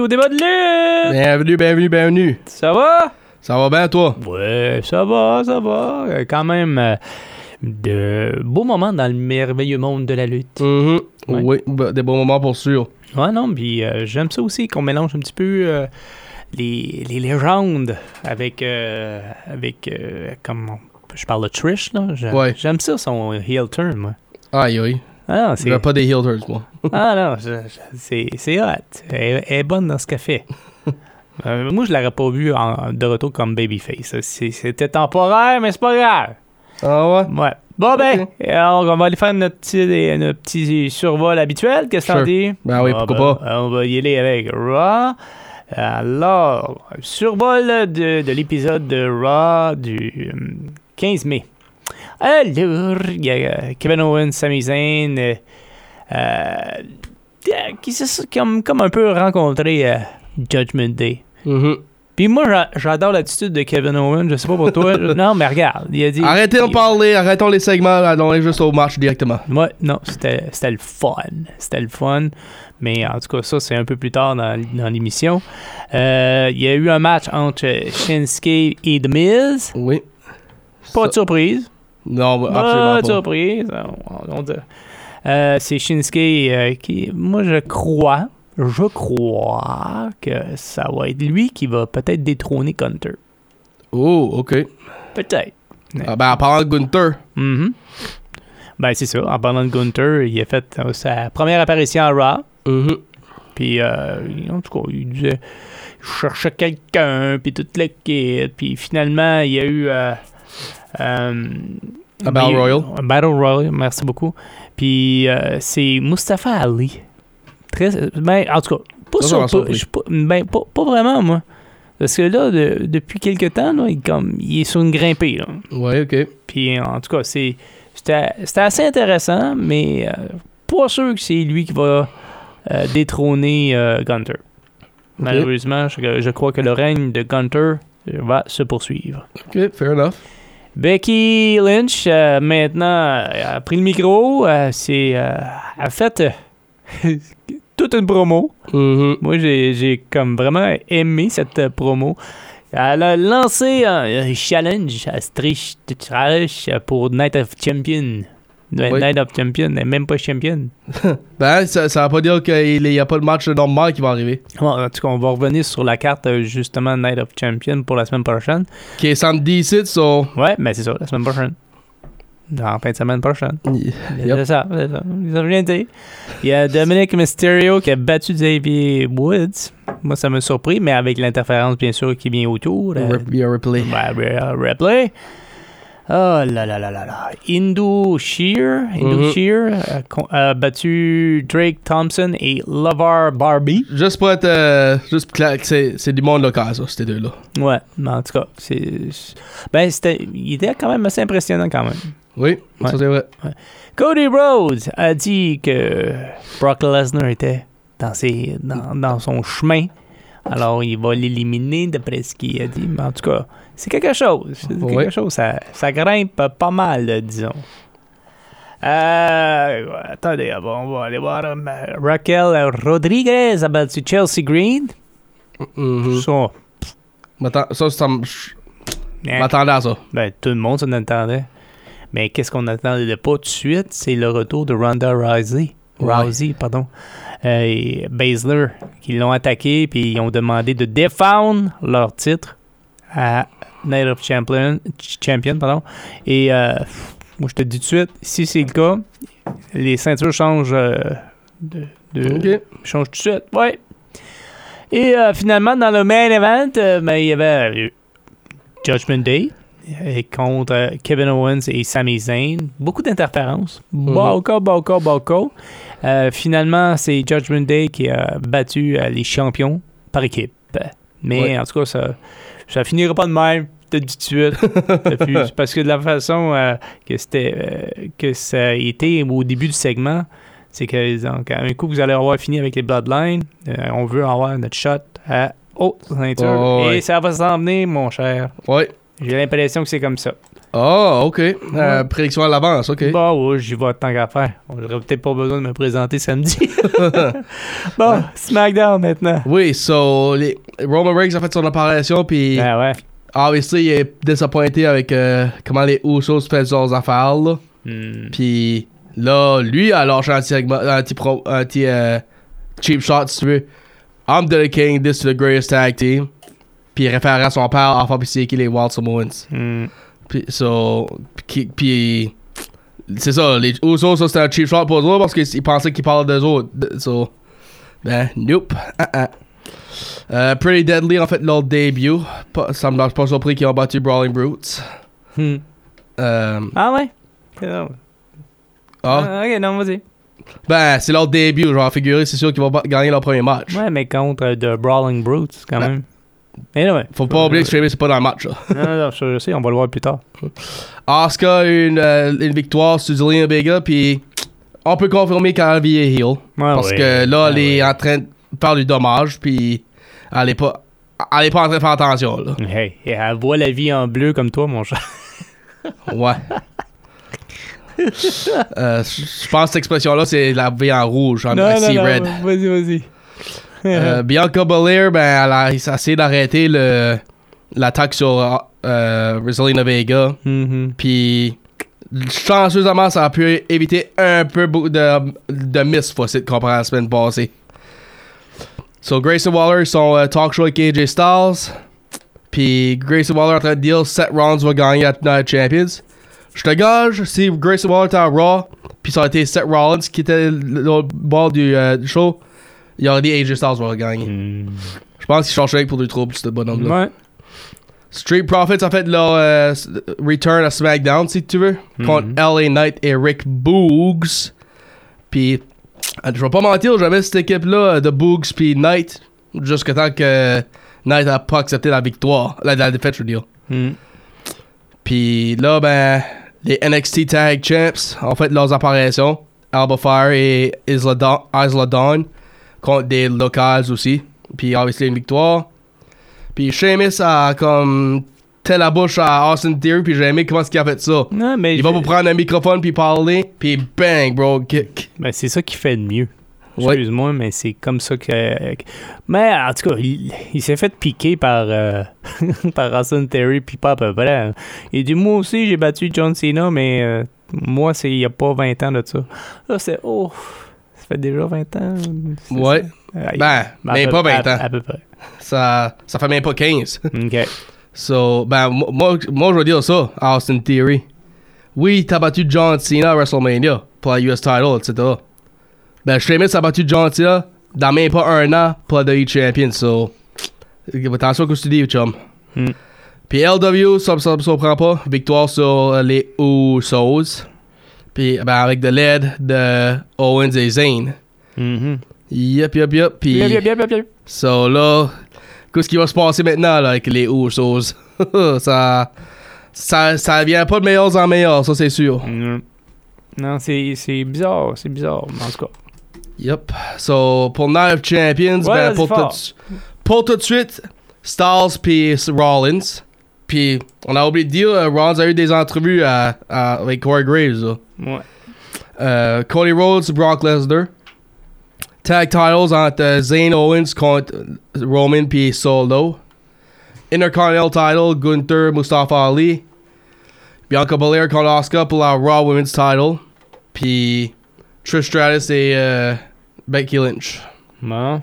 Au débat de lutte! Bienvenue, bienvenue, bienvenue. Ça va? Ça va bien, toi? Ouais, ça va, ça va. Euh, Quand même, euh, de beaux moments dans le merveilleux monde de la lutte. Mhm. Ouais. Oui, bah, des bons moments pour sûr. Ouais, non, puis euh, j'aime ça aussi qu'on mélange un petit peu euh, les, les légendes avec, avec comme je parle de Trish, là. J'aime Ouais. j'aime ça, son heel turn, moi. Aïe, aïe. Ah non, c'est pas des heel turns, moi. ah, non, je- je- c'est c'est hot. Elle, elle est bonne dans ce qu'elle fait. Euh, moi, je l'aurais pas vu en- de retour comme Babyface. C'est- C'était temporaire, mais c'est pas grave. Ah ouais? Ouais. Bon, ben, alors, on va aller faire notre petit, notre petit survol habituel. Qu'est-ce que t'en Sure. dis? Ben oui, Ah, pourquoi ben, On va y aller avec Raw. Alors, survol de, de l'épisode de Raw du hum, 15 mai. Alors, il y a euh, Kevin Owens, Sami Zayn, euh, euh, qui s'est comme, comme un peu rencontré euh, Judgment Day. Mhm. Puis moi, j'a- j'adore l'attitude de Kevin Owens. Je sais pas pour toi. non, mais regarde. Il a dit. Arrêtez il- parler, arrêtons les segments, allons juste au match directement. Ouais, non, c'était le fun. C'était le fun. Mais en tout cas, ça, c'est un peu plus tard dans, dans l'émission. Euh, Il y a eu un match entre Shinsuke et The Miz. Oui. Pas de surprise. Non, Pas absolument pas. surprise. On- on dit. Euh, c'est Shinsuke euh, qui, moi, je crois, je crois que ça va être lui qui va peut-être détrôner Gunter. Oh, ok. Peut-être. Ah, ben, en parlant de Gunther, Mhm. Ben, c'est ça. En parlant de Gunter, il a fait euh, sa première apparition à Raw. mhm. Puis, en tout cas, il disait, il cherchait quelqu'un, puis toute kit. Puis finalement, il y a eu. Euh, Un Battle eu- Royal. Un Battle Royal, merci beaucoup. Puis euh, c'est Mustafa Ali. Très, ben, en tout cas, pas, sur- pas- je pas, ben, pas, pas vraiment, moi. Parce que là, de- depuis quelques temps, là, il, comme, il est sur une grimpée. Là. Ouais, ok. Puis en tout cas, c'est c'était c'était assez intéressant, mais euh, pas sûr que c'est lui qui va euh, détrôner euh, Gunter. Malheureusement, je, je crois que le règne de Gunter va se poursuivre. Ok, fair enough. Becky Lynch, euh, maintenant, a pris le micro. euh, c'est, euh, a fait euh, toute une promo. Mhm. Moi, j'ai j'ai comme vraiment aimé cette euh, promo. Elle a lancé un, challenge à Stratus pour Night of Champion. Oui. Night of Champion, n'est même pas champion. Ben, ça, ça veut pas dire qu'il n'y a pas de match normal qui va arriver. Bon, en tout cas, on va revenir sur la carte euh, justement Night of Champion pour la semaine prochaine. Qui est sans DC, so. Ouais, mais c'est ça, la semaine prochaine. En fin de semaine prochaine. Yep. C'est ça, c'est ça. Ils ont rien dit. Il y a Dominic Mysterio qui a battu Xavier Woods. Moi, ça m'a surpris, mais avec l'interférence, bien sûr, qui vient autour. euh, replay. Ouais, Rhea Ripley. Oh là là là là là. Indo Shear, Mhm. Shear a, a battu Drake Thompson et Lavar Barbie. Juste pour être. euh, juste pour clair, c'est du monde local, ça, ces deux-là. Ouais, mais en tout cas, c'est. Ben, c'était. Il était quand même assez impressionnant quand même. Oui, ça Ouais. c'est vrai. Cody Rhodes a dit que Brock Lesnar était dans, ses, dans, dans son chemin. Alors, il va l'éliminer d'après ce qu'il a dit. Mais en tout cas, c'est quelque chose. C'est quelque chose. Ça, ça grimpe pas mal, disons. Euh, attendez, on va aller voir. euh, Raquel Rodriguez a battu Chelsea Green. Mhm. Ça, Ça, ça je hein, m'attendais à ça. ben, tout le monde s'en attendait. Mais qu'est-ce qu'on attendait pas tout de suite? C'est le retour de Ronda Rousey. Ouais. Rousey, pardon. Euh, et Baszler, qui l'ont attaqué, puis ils ont demandé de défendre leur titre à Night of Champion. Champion pardon. Et euh, moi, je te dis tout de suite, si c'est le cas, les ceintures changent euh, de, de- Ok. change tout de suite. Ouais. Et finalement, dans le main event, ben, il y avait Judgment Day. Euh, contre euh, Kevin Owens et Sami Zayn. Beaucoup d'interférences. Beaucoup, beaucoup, beaucoup. Euh, finalement, c'est Judgment Day qui a battu euh, les champions par équipe. Mais Ouais. en tout cas, ça, ça finira pas de même. Te dis tout de suite. Depuis- parce que de la façon euh, que c'était que ça a été au début du segment, c'est que donc, un coup vous allez avoir fini avec les Bloodlines, on veut avoir notre shot à haute ceinture. Oh, ouais. Et ça va s'en venir, mon cher. Ouais. J'ai l'impression que c'est comme ça. Ah, ok. Euh, prédiction à l'avance, ok. Bon, ouais, j'y vais tant qu'à faire. J'aurais peut-être pas besoin de me présenter samedi. bon, SmackDown maintenant. Oui, so, les, Roman Reigns a fait son apparition, puis Ben ouais. obviously, il est disappointé avec euh, comment les Usos faisaient leurs affaires, là. Hmm. Puis là, lui a lâché un petit, pro- petit euh, cheap shot, si tu veux. I'm dedicating this to the greatest tag team. Puis il référait à son père, enfin, puis c'est qui les Wild Samoans. Hmm. Puis, so, puis, puis c'est ça, les Usos, ça c'était un cheap shot pour eux parce qu'ils pensaient qu'ils parlaient d'eux autres. So, ben, nope. Euh, Pretty Deadly en fait leur début. Pas- ça me lâche pas surpris qu'ils ont battu Brawling Brutes. Hmm. Euh, Ah ouais? Ok, non. ah, Ah, ok, non, vas-y. ben, c'est leur début, genre figuré, c'est sûr qu'ils vont gagner leur premier match. Ouais, mais contre euh, The Brawling Brutes, quand Ben. même. Faut pas oublier que Sheamus c'est pas dans le match. Là. Non, non, non, je sais, on va le voir plus tard. Asuka a une, euh, une victoire sur Zelina Vega, puis on peut confirmer qu'elle est heel. Ouais, Parce ouais. que là, elle Ouais, est en train de faire du dommage, puis elle est pas, elle est pas en train de faire attention, là. Hey, elle voit la vie en bleu comme toi, mon chat. Ouais. Euh, Je pense que cette expression-là, c'est la vie en rouge, en non, red. vas-y, vas-y. Euh, Bianca Belair, ben, elle a essayé d'arrêter le- l'attaque sur euh, Zelina Vega. Mhm. Puis, chanceusement, ça a pu éviter un peu de, de miss cette comparé à la semaine passée. So, Grayson Waller, son euh, talk show avec AJ Styles. Puis, Grayson Waller en train de dire Seth Rollins va gagner à Night Champions. Je te gage, si Grayson Waller était à Raw, puis ça aurait été Seth Rollins qui était le bord du, euh, du show, il aurait dit AJ Styles va gagner. Hmm. Je pense qu'il cherchait pour du trouble, ce bonhomme-là. Ouais. Street Profits a fait leur euh, return à SmackDown, si tu veux, contre LA Knight et Rick Boogs. Puis, euh, je vais pas mentir, j'avais cette équipe-là euh, de Boogs puis Knight, jusqu'à temps que Knight a pas accepté la victoire, la, la défaite, je veux dire. Hmm. Puis là, ben, les NXT Tag Champs ont fait leurs apparitions, Alba Fire et Isla Dawn, Isla Dawn, contre des locales aussi. Puis, obviously, une victoire. Puis Sheamus a comme tel la bouche à Austin Theory, puis j'ai aimé comment est-ce qu'il a fait ça. Non, mais Il va pour prendre un microphone puis parler, puis bang, bro, kick. Ben, c'est ça qui fait de mieux. Excuse-moi, mais c'est comme ça que. Mais en tout cas, il, il s'est fait piquer par, euh, par Austin Terry, puis pas à peu près. Il dit Moi aussi, j'ai battu John Cena, mais euh, moi, c'est il n'y a pas 20 ans de ça. Là, c'est Oh, fait déjà 20 ans. Ouais. ça? Ben, mais peu- pas 20 à- ans. À peu près. Ça, ça fait même pas 15. OK. So, ben, mo- moi, moi je veux dire ça, Austin Theory. Oui, t'as battu John Cena à WrestleMania pour la US title, etc. Ben, Sheamus a battu John Cena dans même pas un an pour la WWE Champion, so. Attention à ce que tu dis, chum. Hmm. Puis LW, ça me surprend pas. Victoire sur les Usos. Puis, ben, avec de l'aide de Owens et Zayn. Mhm. Yep, yep, yep. Puis, Bien, bien, bien, bien, bien. so là, qu'est-ce qui va se passer maintenant là, avec les Usos? ça, ça, ça vient pas de meilleurs en meilleurs, ça c'est sûr. Mhm. Non, c'est c'est bizarre, c'est bizarre, mais en tout cas. Yep. So, pour Night of Champions, Ouais, ben, pour, tout, pour tout de suite, Styles puis Rollins. Puis, on a oublié de dire, euh, Rollins a eu des entrevues à, à- avec Corey Graves. là. Ouais. Euh, Cody Rhodes, Brock Lesnar. Tag titles entre euh, Zayn Owens contre Roman puis Solo. Intercontinental title, Gunther, Mustafa Ali. Bianca Belair contre Asuka pour la Raw Women's title. Puis Trish Stratus et euh, Becky Lynch. Bon.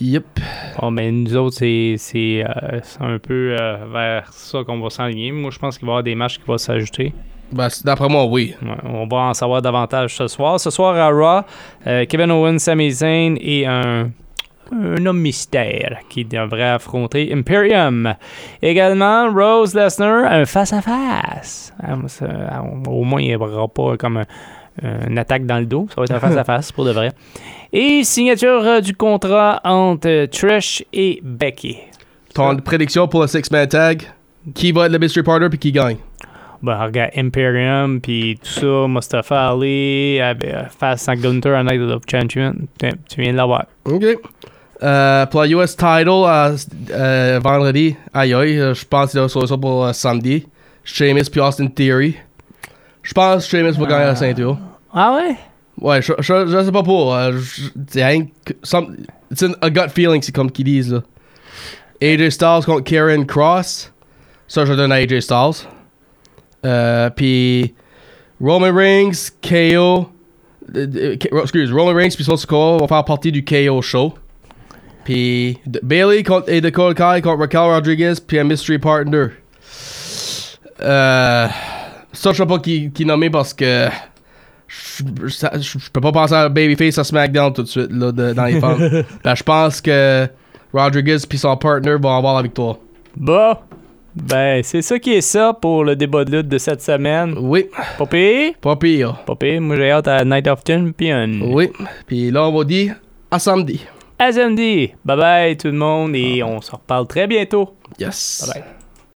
Yep. Bon, mais nous autres, c'est c'est, euh, c'est un peu euh, vers ça qu'on va s'enligner. Moi, je pense qu'il va y avoir des matchs qui vont s'ajouter. Ben, D'après moi, oui. Ouais, on va en savoir davantage ce soir. Ce soir à Raw, euh, Kevin Owens, Sami Zayn et un un homme mystère qui devrait affronter Imperium. Également, Rose Lesnar, un face-à-face. Ah, ah, Au moins, il n'y aura pas comme un- une attaque dans le dos. Ça va être un face-à-face pour de vrai. Et signature euh, du contrat entre euh, Trish et Becky. Ton prédiction pour le six-man tag. Qui va être le mystery partner puis qui gagne? Ben, regarde, Imperium, puis tout ça, Mustafa Ali, euh, face à Gunther Night of Champion. Tu viens de l'avoir. OK. Euh, pour la US title, euh, euh, vendredi, aïe aïe, euh, je pense qu'il va sur ça pour euh, samedi. Sheamus puis Austin Theory. Je pense que Sheamus va gagner la ceinture. Ah ouais? Ouais, je, je, je sais pas pour. c'est a gut feeling, c'est comme qu'ils disent là. AJ Styles contre Karen Cross. Ça, je donne à AJ Styles. Euh, puis Roman Reigns, KO. euh, excuse, Roman Reigns puis Solo Sikoa vont faire partie du KO show. Puis Bailey contre et Dakota Kai contre Raquel Rodriguez puis un mystery partner. Euh, ça, je sais pas qui, qui nommer parce que je, peux pas penser à Babyface à SmackDown tout de suite là, de- dans les femmes. Ben, je pense que Rodriguez puis son partner vont avoir la victoire. Bon. Ben, c'est ça qui est ça pour le débat de lutte de cette semaine. Oui, Pas pire? pas pire. Pas pire. Moi, j'ai hâte à Night of Champion. Oui. Puis là, on va dire à samedi. À samedi. Bye bye tout le monde et on se reparle très bientôt. Yes. Bye bye.